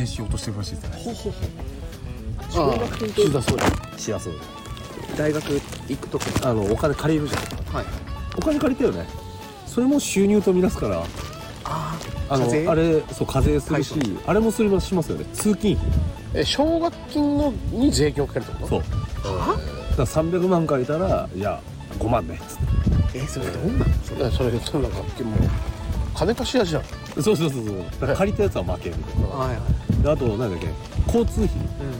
税収落としてるらしいですね。ほほほ奨学金って岸田総理しやすい大学行くときあのお金借りるじゃん。はい。お金借りたよね。それも収入とみなすから。ああの課税？あれそう課税するしはいあれもすりますしますよね。通勤費。え奨学金のに税金をかけるってこと？そう。は？だから300万借りたらいや5万ね。っつっえそれどんなの？それ。えそれそれなんかもう金貸し屋じゃん。てそうそうそうそう。借りたやつは負けみたいな。はいはいであとなんだっけ交通費。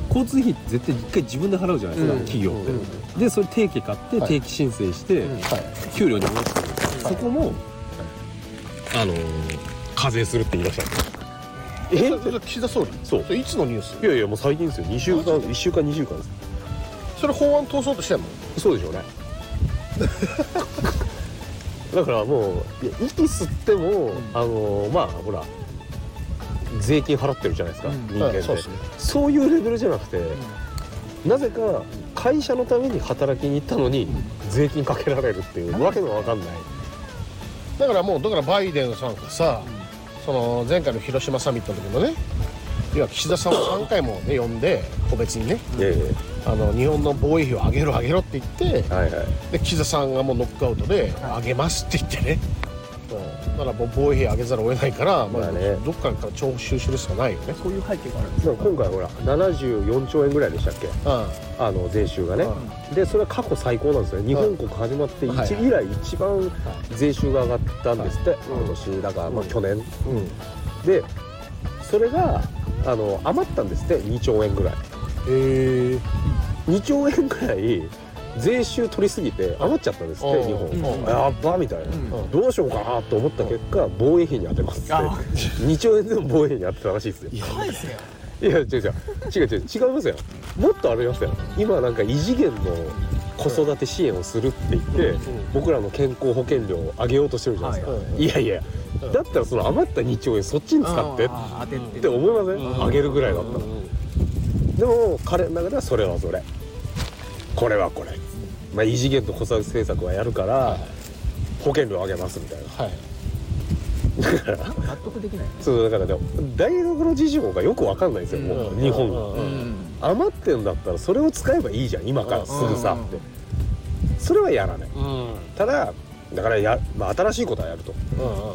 交通費絶対一回自分で払うじゃないですか、うん。企業。って、うんでそれ定期買ってはい。定期申請して、うん。はい。給料に戻してる、そこも、あのー課税するって言いましたえ？それ岸田総理？そう。それいつのニュース？いやいやもう最近ですよ。2週間1週間2週間です。それ法案通そうとしてんの？そうでしょうね。だからもういや息吸っても、あのーまあほら税金払ってるじゃないですか、うん。人間って、そうね。そういうレベルじゃなくて、なぜか会社のために働きに行ったのに税金かけられるっていうわけのわかんない。だからもうだからバイデンさんがさ、その前回の広島サミットの時のね要は岸田さんを3回もね呼んで個別にねあの日本の防衛費を上げろ上げろって言ってはいはい。で岸田さんがもうノックアウトで上げますって言ってね、だからもう防衛費上げざるを得ないから、まあまあね。どっかから徴収するしかないよね。そういう背景があるんですでも今回ほら74兆円ぐらいでしたっけ？ああの税収がね。うでそれは過去最高なんですよ日本国始まって一はい。以来一番税収が上がったんですって。はい。今年だからまあうん。去年。うん。でそれがあの余ったんですって。2兆円ぐらい。へえ2兆円ぐらい税収取りすぎて余っちゃったんですってうん。日本。うん。やっばみたいな。うん。どうしようかなと思った結果防衛費に当てますって。あ2兆円でも防衛費に当てたらしいですよ。い。や違う違う。違う違う。違いますよ。もっとありますよ。今なんか異次元の子育て支援をするって言って、うん。僕らの健康保険料を上げようとしてるじゃないですか、はい。い、やいや。うんだったらその余った2兆円そっちに使ってって思いません？上げるぐらいだったら、でも彼の中ではそれはそれ。これはこれ、まあ、異次元の子育て政策はやるから、保険料上げますみたいな。はい。納得できないそうだからね大学の事情がよくわかんないんですよ、もう日本。が、余ってんだったらそれを使えばいいじゃん今からすぐさうんって。それはやらない。うん。ただだからや、まあ、新しいことはやると。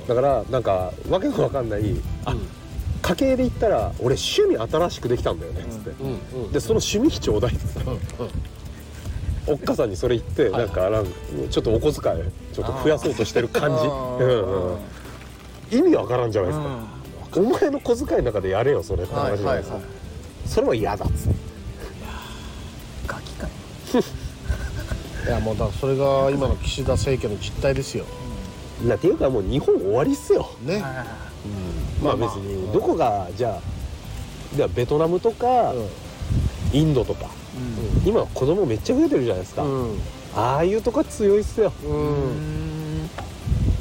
だからなんかわけのわかんないあ家計で言ったら俺趣味新しくできたんだよねっつって、でその趣味費ちょうだいっつっておっかさんにそれ言ってはい。なんかなんかちょっとお小遣いちょっと増やそうとしてる感じ。うんうん意味わからんじゃないですか、お前の小遣いの中でやれよそれって話じゃないですか、それは嫌だっつって。ガキかよ。いやもうだからそれが今の岸田政権の実態ですよ。なっていうかもう日本終わりっすよ。ね。あまあ別にどこがじゃあではベトナムとかインドとか。ーうん。今子供めっちゃ増えてるじゃないですか、うん。ああいうとこは強いっすよ。ううん。ん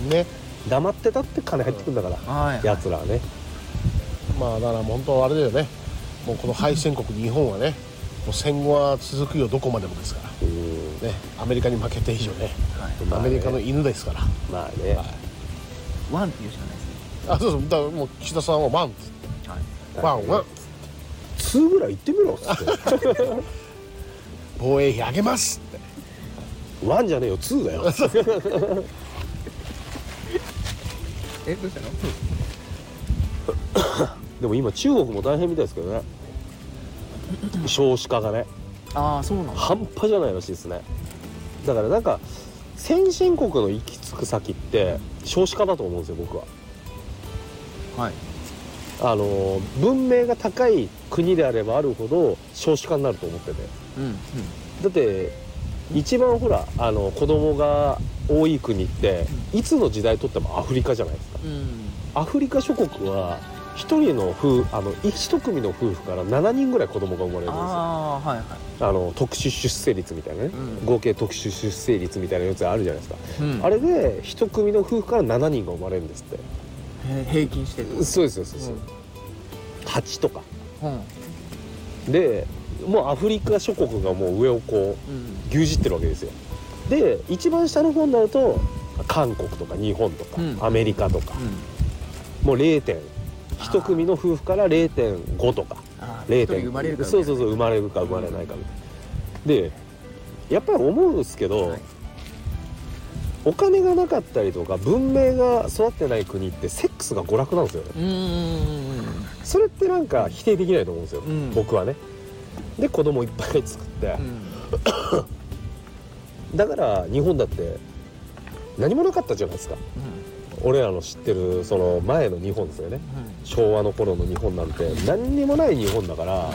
ね。黙ってたって金入ってくんだから、はいやつらはね。まあだから本当あれだよね。もうこの敗戦国日本はねもう戦後は続くよどこまでもですから。うん。ね。アメリカに負けて以上ね。はい。まあねアメリカの犬ですから。まあね、はい。ワンって言うしかないですねあそうそう。だからもう岸田さんはワンはい。ワンワン2ぐらい言ってみろっつって 防衛費上げますって。ワンじゃねえよ2だよ。えどうしたの？でも今中国も大変みたいですけどね。少子化がね。ああそうなんだ。半端じゃないらしいですね。だからなんか先進国の行き着く先って少子化だと思うんですよ僕は。はい。あの文明が高い国であればあるほど少子化になると思ってて。うんうん。だって一番ほらあの子供が多い国っていつの時代とってもアフリカじゃないですか。うん。アフリカ諸国は一人の夫あの一組の夫婦から7人ぐらい子供が生まれるんですよ。ああはいはい。あの特殊出生率みたいなね、うん。合計特殊出生率みたいなやつあるじゃないですか、うん。あれで一組の夫婦から7人が生まれるんですって。へ平均してる。そうですそうです、そう8とかうん。でもうアフリカ諸国がもう上をこううん。牛耳ってるわけですよ。で一番下の方になると韓国とか日本とか、うん。アメリカとか、うもう0点一組の夫婦から0.5とか。あー一人0.5生まれるかそうそうそう生まれるか生まれないかみたいな。でやっぱり思うんですけど、はい。お金がなかったりとか文明が育ってない国ってセックスが娯楽なんですよねそれってなんか否定できないと思うんですよ、うん。僕はね。で子供いっぱい作って。う、ん。だから日本だって何もなかったじゃないですか。俺らの知ってるその前の日本ですよね。昭和の頃の日本なんて何にもない日本だから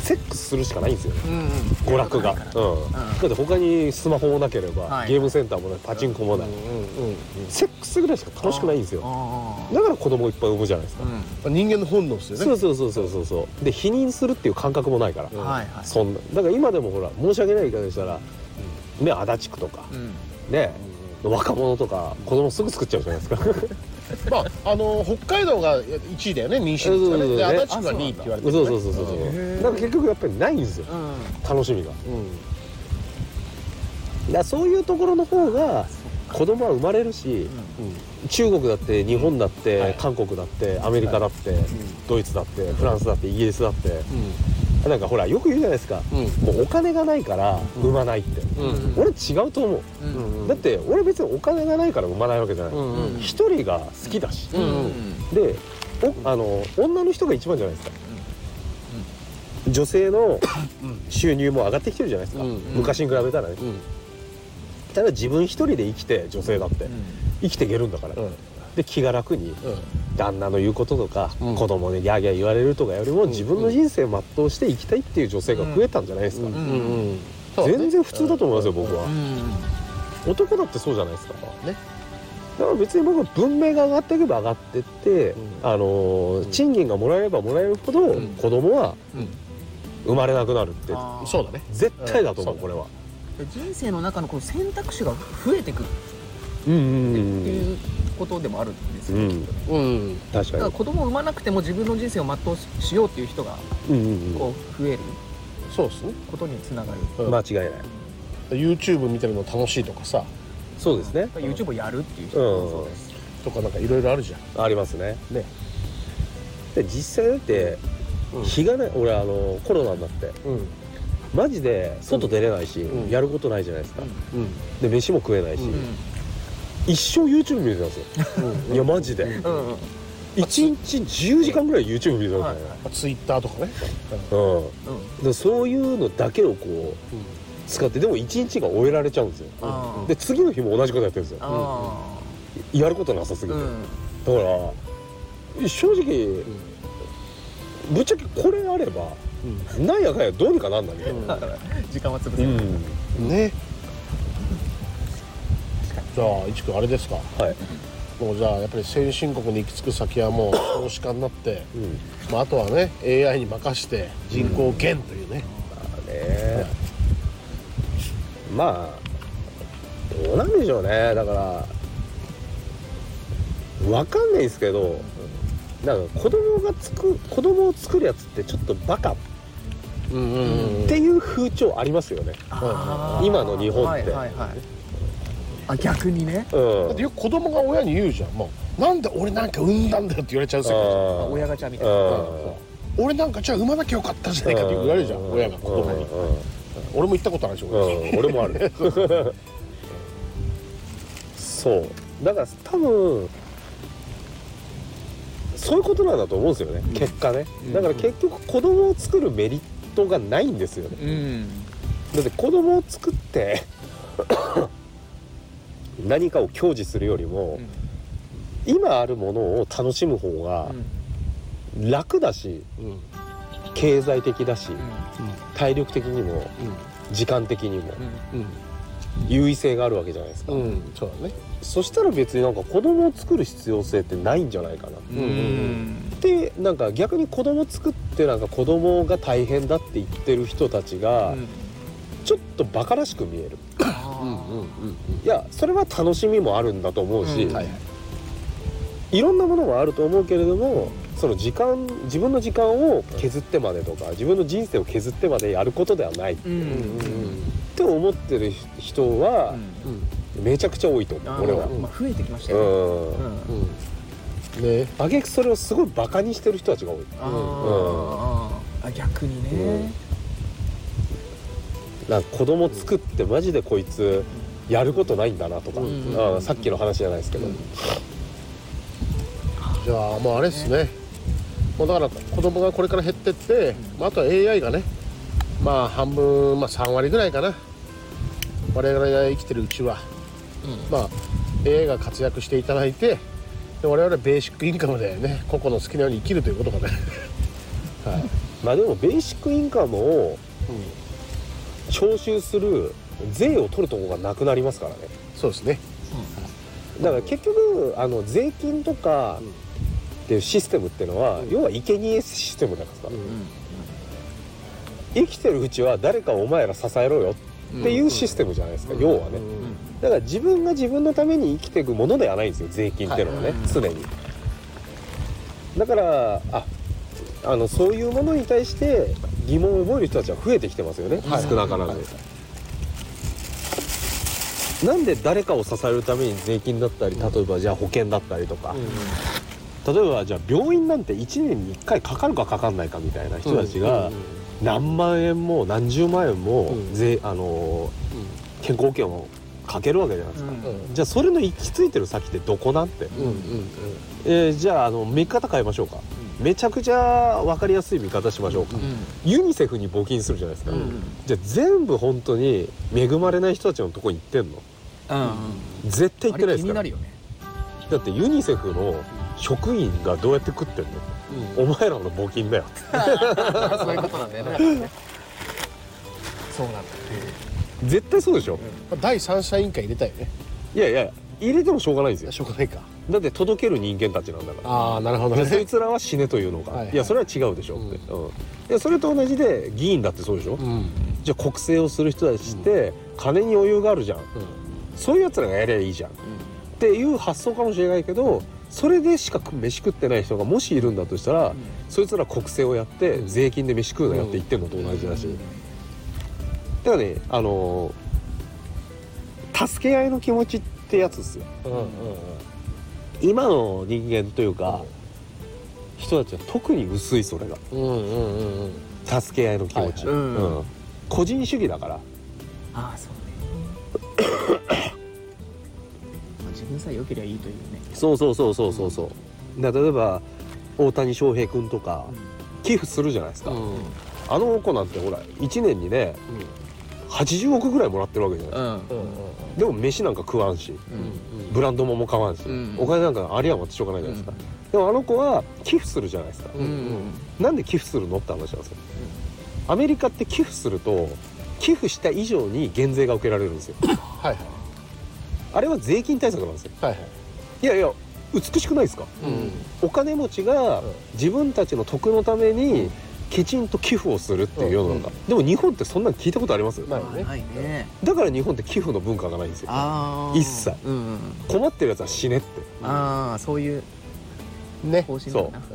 セックスするしかないんですよ。うんうん。娯楽が、うん、だって他にスマホもなければ、はい。ゲームセンターもないパチンコもない、セックスぐらいしか楽しくないんですよ。あだから子供いっぱい産むじゃないですか、ー人間の本能ですよね。そうそうそうそうそうそう。で否認するっていう感覚もないから、うんはいはい。そんな。だから今でもほら申し訳ない言い方したら、ね足立区とかうん。ね若者とか子供すぐ作っちゃうじゃないですか。まああの北海道が1位だよね妊娠率がそうそうそうね足立区が2位って言われてそうるね。そうそうそうそう。うん。へーだから結局やっぱりないんですよ。うん。楽しみが。うん。らそういうところの方が子供は生まれるし中国だって日本だって、はい。韓国だってアメリカだって、ドイツだってフランスだってイギリスだって。なんかほらよく言うじゃないですか、うん。もうお金がないから産まないって、うん。俺違うと思う、うん。だって俺別にお金がないから産まないわけじゃない、うんうん。一人が好きだし、うんうん。でおあの女の人が一番じゃないですか、女性の収入も上がってきてるじゃないですか、うん。昔に比べたらね、うん。ただ自分一人で生きて女性だって、生きていけるんだから、うん。で気が楽にうん。旦那の言うこととか、うん。子供にギャーギャー言われるとかよりも、うん。自分の人生を全うして生きたいっていう女性が増えたんじゃないですか、うんうんそうだね。全然普通だと思いますよ、僕は、うん男だってそうじゃないですか。ね。だから別に僕は文明が上がっていけば上がってって、うん。あのー賃金がもらえればもらえるほど、ん。子供はうん。生まれなくなるって、そうだね。絶対だと思う、うん。これは。人生の中のこの選択肢が増えてくっていうことでもあるんですよ、うんきっと。ねうん。確かにだから子供を産まなくても自分の人生を全うししようっていう人がうんうんこう増えるそうですねことにつながる、うん。間違いない。YouTube 見てるの楽しいとかさ。そうですね。YouTube をやるっていう人。うん。もそうです、とかなんかいろいろあるじゃん。ありますね。ね。で実際だってうん。日がね俺あのコロナになって。うん。マジで外出れないし、うん。やることないじゃないですか、うん。で飯も食えないし、うん一生 YouTube 見てたんですよ。うん。いやマジで、うんうん。うん1日10時間ぐらい YouTube 見てたんだよね、ツイッターとかね。うん。うん。でそういうのだけをこう使ってでも1日が終えられちゃうんですよ。あー。で次の日も同じことやってるんですよ。あやることなさすぎて、ーうん。だから正直、ぶっちゃけこれあればなんやかんやどうにかなんだみたいな、時間は潰せる、うんうん。ねじゃあ一君あれですか？はい、もうじゃあやっぱり先進国に行き着く先はもう少子化になって、うん、まあ、あとはね AI に任して人口減というね、まあね。まあどうなんでしょうね。だからわかんないですけどなんか子供がつく子供を作るやつってちょっとバカ。っうんうんうん。ていう風潮ありますよね。今の日本って。はいはいはいあ逆にね。うん。だってよく子供が親に言うじゃん。もうなんで俺なんか産んだんだよって言われちゃう世界じゃん。親ガチャみたいな。うん。俺なんかじゃあ産まなきゃよかったじゃないかって言われるじゃん親が子供に。うん。うん。俺も言ったことあるでしょうん、俺もある。そう。だから多分そういうことなんだと思うんですよね、結果ねだから結局子供を作るメリットがないんですよね。うん。だって子供を作って何かを享受するよりも、今あるものを楽しむ方が楽だしうんうん経済的だしうん。体力的にも時間的にもうん。うん優位性があるわけじゃないですか、うん。うんそうだね。そしたら別になんか子供を作る必要性ってないんじゃないかな。っうん。うんてなんか逆に子供作ってなんか子供が大変だって言ってる人たちがちょっとバカらしく見えるいやそれは楽しみもあるんだと思うし、うん。はいはい。いろんなものはあると思うけれどもその時間自分の時間を削ってまでとか自分の人生を削ってまでやることではない。っうんうん。て思ってる人はうん。めちゃくちゃ多いと思う、俺は。まあ増えてきましたうよねんうん。ね。あげくそれをすごいバカにしてる人たちが多い。あーあ逆にねなんか子供作ってマジでこいつやることないんだなとか、うんあさっきの話じゃないですけど、じゃあもうあれっすね。もうだから子供がこれから減ってって、まあ、あとは AI がねまあ半分、まあ、3割ぐらいかな。我々が生きてるうちは、まあ AI が活躍していただいてで我々はベーシックインカムでね。個々の好きなように生きるということがね。はい、まあでもベーシックインカムを徴収する税を取るところがなくなりますからね。そうですね。だから結局あの税金とかっていうシステムっていうのは、うん。要は生贄システムだからさ、うん。生きてるうちは誰かお前ら支えろよっていうシステムじゃないですか、うん。要はね、うん。だから自分が自分のために生きていくものではないんですよ税金っていうのはね、はい。常に。だからああのそういうものに対して疑問を覚える人たちは増えてきてますよね、はい。少なからず、はいなんで誰かを支えるために税金だったり例えばじゃあ保険だったりとか、例えばじゃあ病院なんて1年に1回かかるかかかんないかみたいな人たちが何万円も何十万円もうん。税、あの健康保険をかけるわけじゃないですか、うんじゃあそれの行き着いてる先ってどこなんて、うんうんえーじゃああの見方変えましょうか、めちゃくちゃ分かりやすい見方しましょう。か、ユニセフに募金するじゃないですか、うん。じゃあ全部本当に恵まれない人たちのとこに行ってんの？うん絶対行ってないですから。ね。だってユニセフの職員がどうやって食ってんの？お前らの募金だよ。そういうことなんだよね。そうなんだ絶対そうでしょ、うん。第三者委員会入れたよね。いやいや入れてもしょうがないんですよ。しょうがないかだって届ける人間たちなんだから。ああなるほどでそいねつらは死ねというのか、はいはい。いやそれは違うでしょ。って、うん。いやそれと同じで議員だってそうでしょ、うん。じゃあ国政をする人たちって金に余裕があるじゃん。そういうやつらがやりゃいいじゃん。っていう発想かもしれないけどそれでしか飯食ってない人がもしいるんだとしたら、そいつら国政をやって税金で飯食うなよって言ってんのと同じだし、だからねあのー助け合いの気持ちってやつですよ。うんうんうん今の人間というか、人たちは特に薄いそれが。うんうんうんうん助け合いの気持ち、はいはい。うん。個人主義だから。ああそうね。まあ自分さえ良ければいいというね。そうそうそうそうそうそう。だから例えば大谷翔平君とか寄付するじゃないですか、うん。あの子なんてほら1年にね80億ぐらいもらってるわけじゃない。うん。でも飯なんか食わんし。うん。ブランド物も買わんし、うん。お金なんかあり余ってしょうがないじゃないですか、でもあの子は寄付するじゃないですか、うなんで寄付するのって話なんですよ、アメリカって寄付すると寄付した以上に減税が受けられるんですよ。はいはい。あれは税金対策なんですよ。はいはい。いやいや美しくないですか？うん。お金持ちがうん。自分たちの得のためにきちんと寄付をするっていう世の中、でも日本ってそんなの聞いたことあります？ないね。ないね。だから日本って寄付の文化がないんですよ。ああ一切。うんうん。困ってるやつは死ねって。ああそういうね。方針だな。そう。確か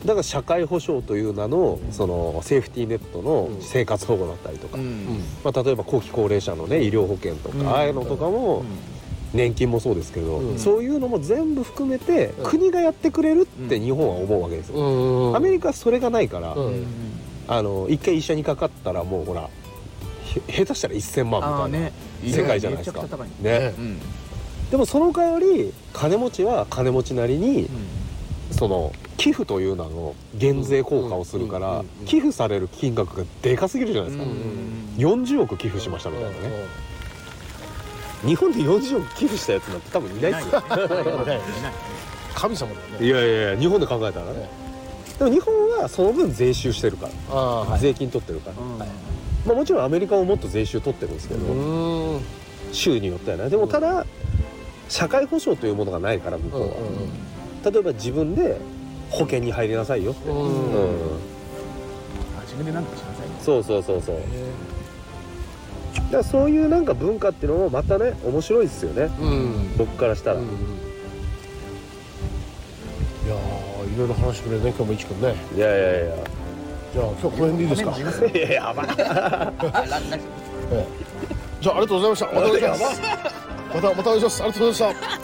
だから社会保障という名のそのセーフティーネットのうん。生活保護だったりとか、にうん。まあ、例えば後期高齢者のね医療保険とか、うん。ああいうのとかも年金もそうですけど、うん。そういうのも全部含めてうん。国がやってくれるって日本は思うわけですよ、うんアメリカはそれがないから、うん。うんあの一回医者にかかったらもうほらへ下手したら1000万みたいな、世界じゃないですか。ね。うんでもその代わり金持ちは金持ちなりにその寄付という名の減税効果をするかうんうんらうんうん。寄付される金額がでかすぎるじゃないですか、うん40億寄付しましたみたいなね、日本で40億寄付したやつなんて多分いないですよ。神様だよね。いやいやいや日本で考えたらね、でも日本はその分税収してるから、税金取ってるから、うん。まあ、もちろんアメリカももっと税収取ってるんですけど、うん。州によってはね。でもただ社会保障というものがないから向こうは、例えば自分で保険に入りなさいよって、うん。うん。あ自分で何とかしなさいそうそうそうそうだからそういうなんか文化っていうのもまたね面白いですよね。うん。僕からしたら、うんいやーいろいろ話してくれるね今日もいちくんね。いやいやいや。じゃあ今日この辺でいいですか？いいややばい。じゃあありがとうございました。またお願いします。またまたお願いします。ありがとうございました